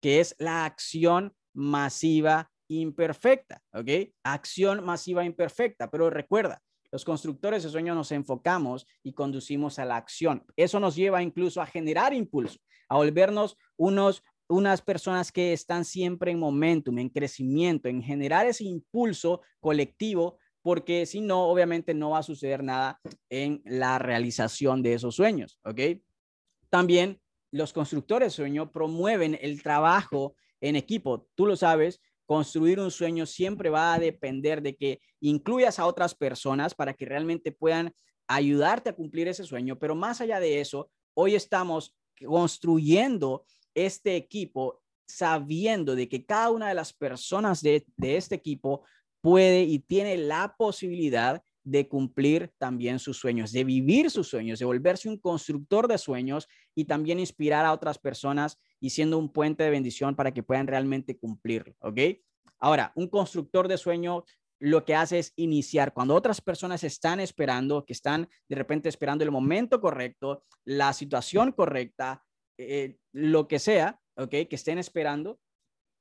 S1: Que es la acción masiva imperfecta, ¿ok? Acción masiva imperfecta, pero recuerda, los constructores de sueños nos enfocamos y conducimos a la acción. Eso nos lleva incluso a generar impulso, a volvernos unos unas personas que están siempre en momentum, en crecimiento, en generar ese impulso colectivo, porque si no, obviamente no va a suceder nada en la realización de esos sueños, ¿ok? También los constructores de sueño promueven el trabajo en equipo. Tú lo sabes, construir un sueño siempre va a depender de que incluyas a otras personas para que realmente puedan ayudarte a cumplir ese sueño, pero más allá de eso, hoy estamos construyendo este equipo sabiendo de que cada una de las personas de, este equipo puede y tiene la posibilidad de cumplir también sus sueños, de vivir sus sueños, de volverse un constructor de sueños y también inspirar a otras personas y siendo un puente de bendición para que puedan realmente cumplirlo, ¿ok? Ahora, un constructor de sueños lo que hace es iniciar cuando otras personas están esperando, que están de repente esperando el momento correcto, la situación correcta, eh, lo que sea, ¿ok? Que estén esperando,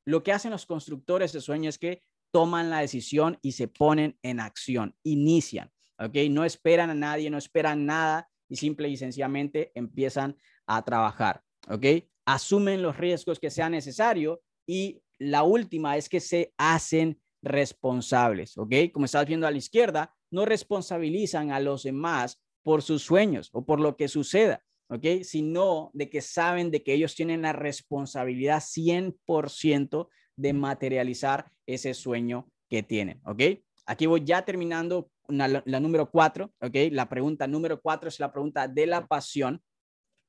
S1: lo que hacen los constructores de sueños es que toman la decisión y se ponen en acción, inician, ¿ok? No esperan a nadie, no esperan nada y simple y sencillamente empiezan a trabajar, ¿ok? Asumen los riesgos que sea necesario y la última es que se hacen responsables, ¿ok? Como estás viendo a la izquierda, no responsabilizan a los demás por sus sueños o por lo que suceda, ¿ok? Sino de que saben de que ellos tienen la responsabilidad 100% de materializar ese sueño que tienen, ¿ok? Aquí voy ya terminando la, número cuatro, ¿ok? La pregunta número cuatro es la pregunta de la pasión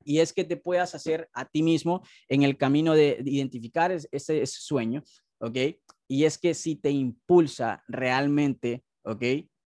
S1: y es que te puedas hacer a ti mismo en el camino de, identificar ese, ese, sueño, ¿ok? Y es que si te impulsa realmente, ¿ok?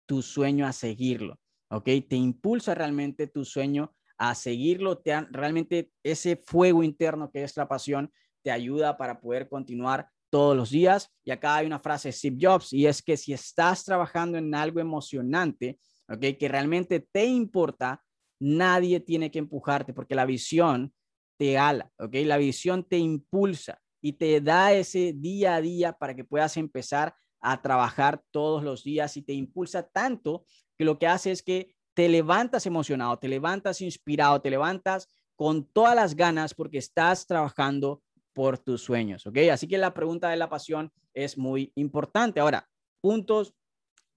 S1: Tu sueño a seguirlo, ¿ok? Te impulsa realmente tu sueño a seguirlo, te realmente ese fuego interno que es la pasión te ayuda para poder continuar todos los días. Y acá hay una frase de Steve Jobs y es que si estás trabajando en algo emocionante, ¿ok? Que realmente te importa, nadie tiene que empujarte porque la visión te ala, ¿ok? La visión te impulsa y te da ese día a día para que puedas empezar a trabajar todos los días y te impulsa tanto que lo que hace es que te levantas emocionado, te levantas inspirado, te levantas con todas las ganas porque estás trabajando por tus sueños, ¿ok? Así que la pregunta de la pasión es muy importante. Ahora, puntos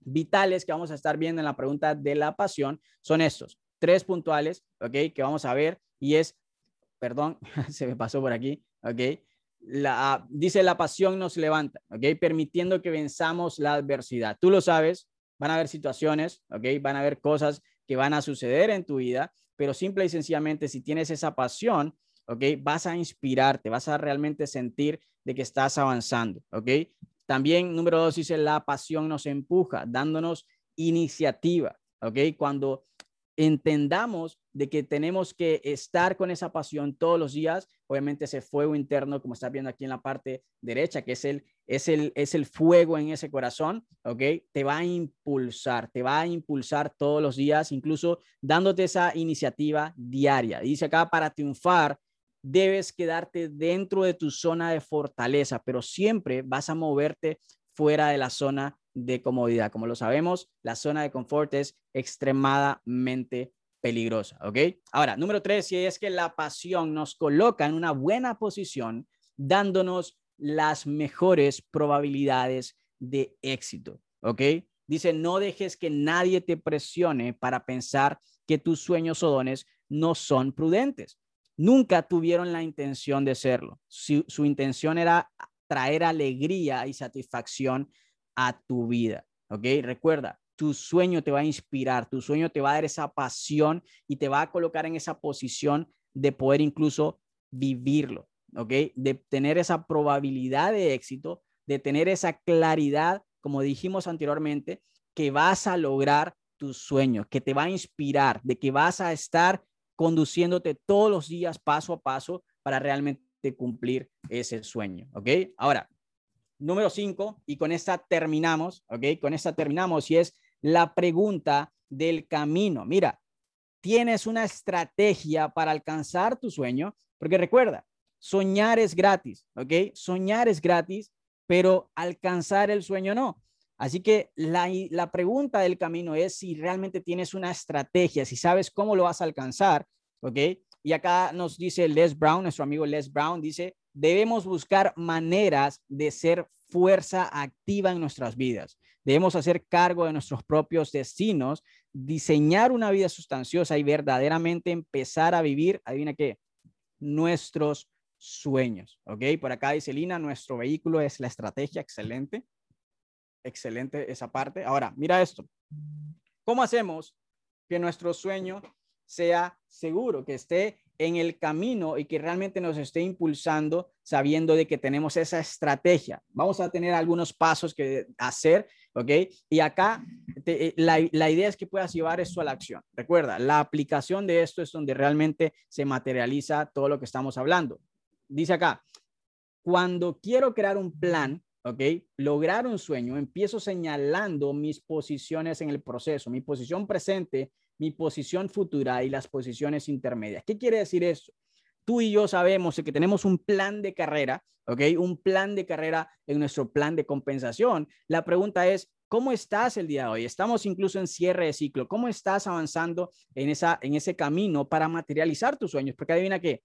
S1: vitales que vamos a estar viendo en la pregunta de la pasión son estos, tres puntuales, ¿ok? Que vamos a ver y es, perdón, se me pasó por aquí, ¿ok? La, dice la pasión nos levanta, ¿ok? Permitiendo que venzamos la adversidad. Tú lo sabes, van a haber situaciones, ¿ok? Van a haber cosas que van a suceder en tu vida, pero simple y sencillamente si tienes esa pasión, ¿ok? Vas a inspirarte, vas a realmente sentir de que estás avanzando, ¿ok? También, número dos, dice, la pasión nos empuja, dándonos iniciativa, ¿ok? Cuando entendamos de que tenemos que estar con esa pasión todos los días, obviamente ese fuego interno, como estás viendo aquí en la parte derecha, que es el, es el, es el fuego en ese corazón, ¿ok? Te va a impulsar, te va a impulsar todos los días, incluso dándote esa iniciativa diaria. Dice acá, para triunfar, debes quedarte dentro de tu zona de fortaleza, pero siempre vas a moverte fuera de la zona de comodidad. Como lo sabemos, la zona de confort es extremadamente peligrosa, ¿ok? Ahora, número tres, si es que la pasión nos coloca en una buena posición, dándonos las mejores probabilidades de éxito, ¿ok? Dice, no dejes que nadie te presione para pensar que tus sueños o dones no son prudentes. Nunca tuvieron la intención de serlo. Su intención era traer alegría y satisfacción a tu vida. ¿Ok? Recuerda, tu sueño te va a inspirar, tu sueño te va a dar esa pasión y te va a colocar en esa posición de poder incluso vivirlo, ¿ok? De tener esa probabilidad de éxito, de tener esa claridad, como dijimos anteriormente, que vas a lograr tus sueños, que te va a inspirar, de que vas a estar conduciéndote todos los días paso a paso para realmente cumplir ese sueño, ¿ok? Ahora, número cinco, y con esta terminamos, ¿ok? Con esta terminamos y es la pregunta del camino. Mira, tienes una estrategia para alcanzar tu sueño, porque recuerda, soñar es gratis, ¿ok? Soñar es gratis, pero alcanzar el sueño no. Así que la, la, pregunta del camino es si realmente tienes una estrategia, si sabes cómo lo vas a alcanzar, ¿ok? Y acá nos dice Les Brown, nuestro amigo Les Brown, dice, debemos buscar maneras de ser fuerza activa en nuestras vidas. Debemos hacer cargo de nuestros propios destinos, diseñar una vida sustanciosa y verdaderamente empezar a vivir, adivina qué, nuestros sueños. ¿Ok? Por acá dice Lina, nuestro vehículo es la estrategia, excelente. Excelente esa parte. Ahora, mira esto. ¿Cómo hacemos que nuestro sueño sea seguro, que esté en el camino y que realmente nos esté impulsando sabiendo de que tenemos esa estrategia. Vamos a tener algunos pasos que hacer, ¿ok? Y acá eh, la, la, idea es que puedas llevar esto a la acción. Recuerda, la aplicación de esto es donde realmente se materializa todo lo que estamos hablando. Dice acá, cuando quiero crear un plan, ¿ok? Lograr un sueño, empiezo señalando mis posiciones en el proceso, mi posición presente mi posición futura y las posiciones intermedias. ¿Qué quiere decir eso? Tú y yo sabemos que tenemos un plan de carrera, ¿ok? Un plan de carrera en nuestro plan de compensación. La pregunta es, ¿cómo estás el día de hoy? Estamos incluso en cierre de ciclo. ¿Cómo estás avanzando en, esa, en ese camino para materializar tus sueños? Porque adivina qué,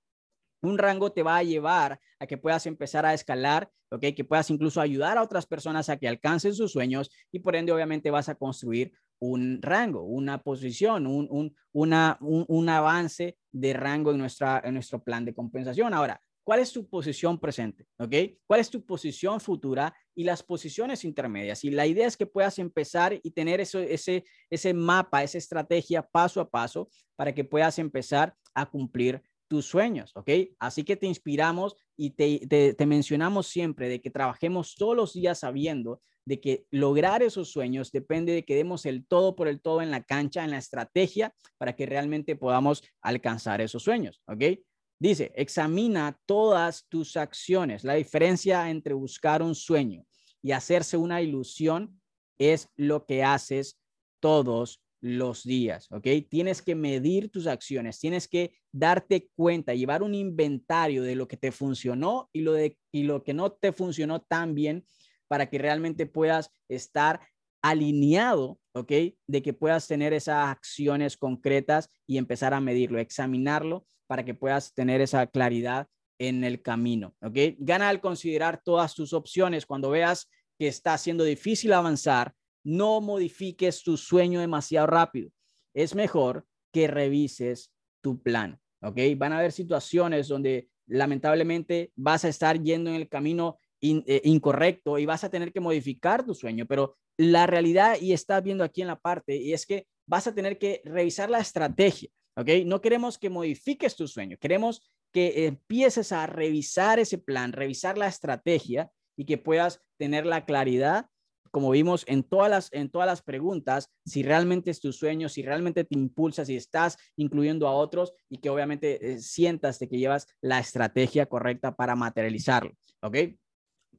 S1: un rango te va a llevar a que puedas empezar a escalar, ¿ok? Que puedas incluso ayudar a otras personas a que alcancen sus sueños y por ende obviamente vas a construir un rango, una posición, un, una, un, avance de rango en, nuestra, en nuestro plan de compensación. Ahora, ¿cuál es tu posición presente? ¿Ok? ¿Cuál es tu posición futura y las posiciones intermedias? Y la idea es que puedas empezar y tener eso, ese, ese mapa, esa estrategia paso a paso para que puedas empezar a cumplir tus sueños, ¿ok? Así que te inspiramos y te, te, te mencionamos siempre de que trabajemos todos los días sabiendo de que lograr esos sueños depende de que demos el todo por el todo en la cancha, en la estrategia, para que realmente podamos alcanzar esos sueños, ¿ok? Dice, examina todas tus acciones. La diferencia entre buscar un sueño y hacerse una ilusión es lo que haces todos los días, ¿ok? Tienes que medir tus acciones, tienes que darte cuenta, llevar un inventario de lo que te funcionó y lo, de, y lo que no te funcionó tan bien para que realmente puedas estar alineado, ¿ok? De que puedas tener esas acciones concretas y empezar a medirlo, examinarlo para que puedas tener esa claridad en el camino, ¿ok? Gana al considerar todas tus opciones. Cuando veas que está siendo difícil avanzar, no modifiques tu sueño demasiado rápido. Es mejor que revises tu plan, ¿ok? Van a haber situaciones donde lamentablemente vas a estar yendo en el camino eh, incorrecto y vas a tener que modificar tu sueño, pero la realidad, y estás viendo aquí en la parte, y es que vas a tener que revisar la estrategia, ¿ok? No queremos que modifiques tu sueño, queremos que empieces a revisar ese plan, revisar la estrategia y que puedas tener la claridad, como vimos en todas las, en todas las preguntas, si realmente es tu sueño, si realmente te impulsa, si estás incluyendo a otros y que obviamente eh, sientas de que llevas la estrategia correcta para materializarlo, ¿ok?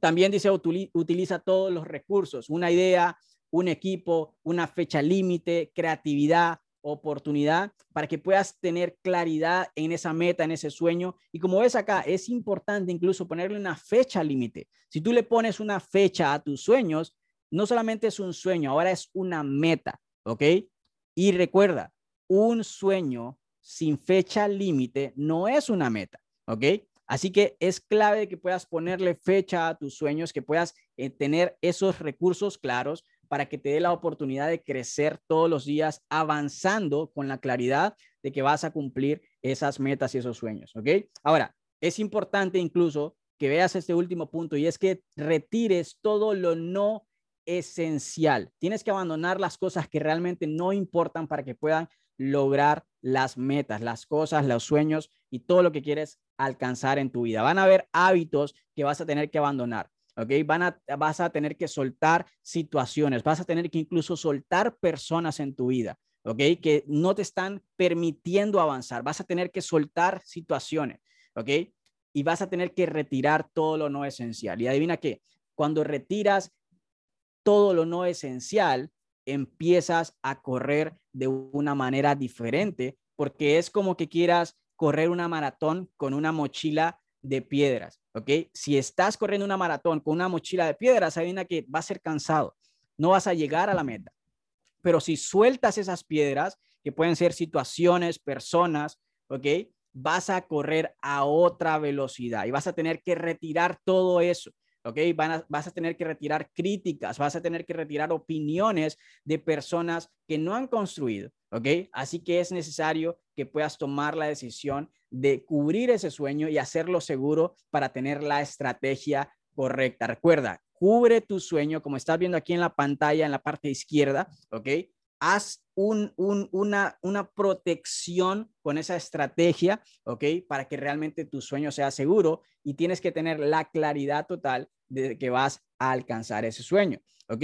S1: También dice, utiliza todos los recursos, una idea, un equipo, una fecha límite, creatividad, oportunidad, para que puedas tener claridad en esa meta, en ese sueño. Y como ves acá, es importante incluso ponerle una fecha límite. Si tú le pones una fecha a tus sueños, no solamente es un sueño, ahora es una meta, ¿ok? Y recuerda, un sueño sin fecha límite no es una meta, ¿ok? Así que es clave que puedas ponerle fecha a tus sueños, que puedas eh, tener esos recursos claros para que te dé la oportunidad de crecer todos los días avanzando con la claridad de que vas a cumplir esas metas y esos sueños, ¿ok? Ahora, es importante incluso que veas este último punto y es que retires todo lo no esencial. Tienes que abandonar las cosas que realmente no importan para que puedan lograr las metas, las cosas, los sueños y todo lo que quieres alcanzar en tu vida. Van a haber hábitos que vas a tener que abandonar. ¿ok? Van a, vas a tener que soltar situaciones, vas a tener que incluso soltar personas en tu vida, ¿ok? Que no te están permitiendo avanzar, vas a tener que soltar situaciones, ¿ok? Y vas a tener que retirar todo lo no esencial. Y adivina qué, cuando retiras todo lo no esencial, empiezas a correr de una manera diferente, porque es como que quieras correr una maratón con una mochila de piedras, ¿ok? Si estás corriendo una maratón con una mochila de piedras, adivina que va a ser cansado, no vas a llegar a la meta. Pero si sueltas esas piedras, que pueden ser situaciones, personas, ¿ok? Vas a correr a otra velocidad y vas a tener que retirar todo eso. ¿Ok? vas a tener que retirar críticas, vas a tener que retirar opiniones de personas que no han construido, ¿ok? Así que es necesario que puedas tomar la decisión de cubrir ese sueño y hacerlo seguro para tener la estrategia correcta. Recuerda, cubre tu sueño, como estás viendo aquí en la pantalla, en la parte izquierda, ¿ok? Haz un, una, una protección con esa estrategia, ¿ok? Para que realmente tu sueño sea seguro y tienes que tener la claridad total de que vas a alcanzar ese sueño, ¿ok?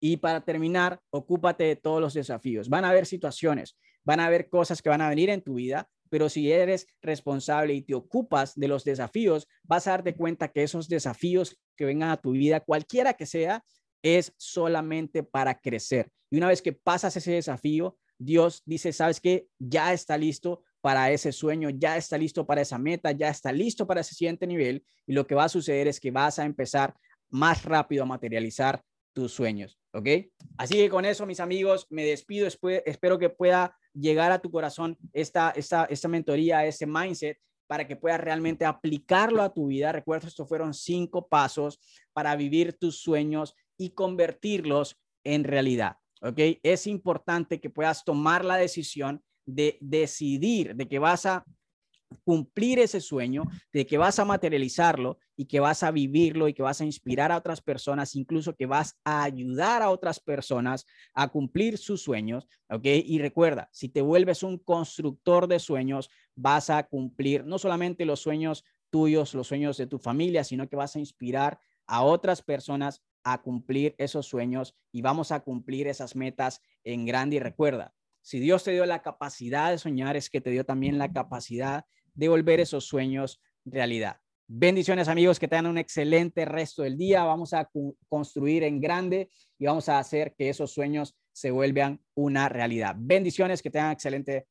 S1: Y para terminar, ocúpate de todos los desafíos. Van a haber situaciones, van a haber cosas que van a venir en tu vida, pero si eres responsable y te ocupas de los desafíos, vas a darte cuenta que esos desafíos que vengan a tu vida, cualquiera que sea, es solamente para crecer. Y una vez que pasas ese desafío, Dios dice, sabes que ya está listo para ese sueño, ya está listo para esa meta, ya está listo para ese siguiente nivel. Y lo que va a suceder es que vas a empezar más rápido a materializar tus sueños, ¿ok? Así que con eso, mis amigos, me despido. Espero que pueda llegar a tu corazón esta, esta, esta mentoría, ese mindset, para que puedas realmente aplicarlo a tu vida. Recuerda, estos fueron cinco pasos para vivir tus sueños y convertirlos en realidad. ¿Ok? Es importante que puedas tomar la decisión de decidir de que vas a cumplir ese sueño, de que vas a materializarlo y que vas a vivirlo y que vas a inspirar a otras personas, incluso que vas a ayudar a otras personas a cumplir sus sueños, ¿ok? Y recuerda, si te vuelves un constructor de sueños, vas a cumplir no solamente los sueños tuyos, los sueños de tu familia, sino que vas a inspirar a otras personas a cumplir esos sueños y vamos a cumplir esas metas en grande. Y recuerda, si Dios te dio la capacidad de soñar, es que te dio también la capacidad de volver esos sueños realidad. Bendiciones amigos, que tengan un excelente resto del día. Vamos a construir en grande y vamos a hacer que esos sueños se vuelvan una realidad. Bendiciones, que tengan excelente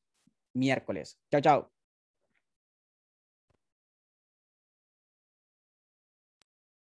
S1: miércoles. Chao, chao.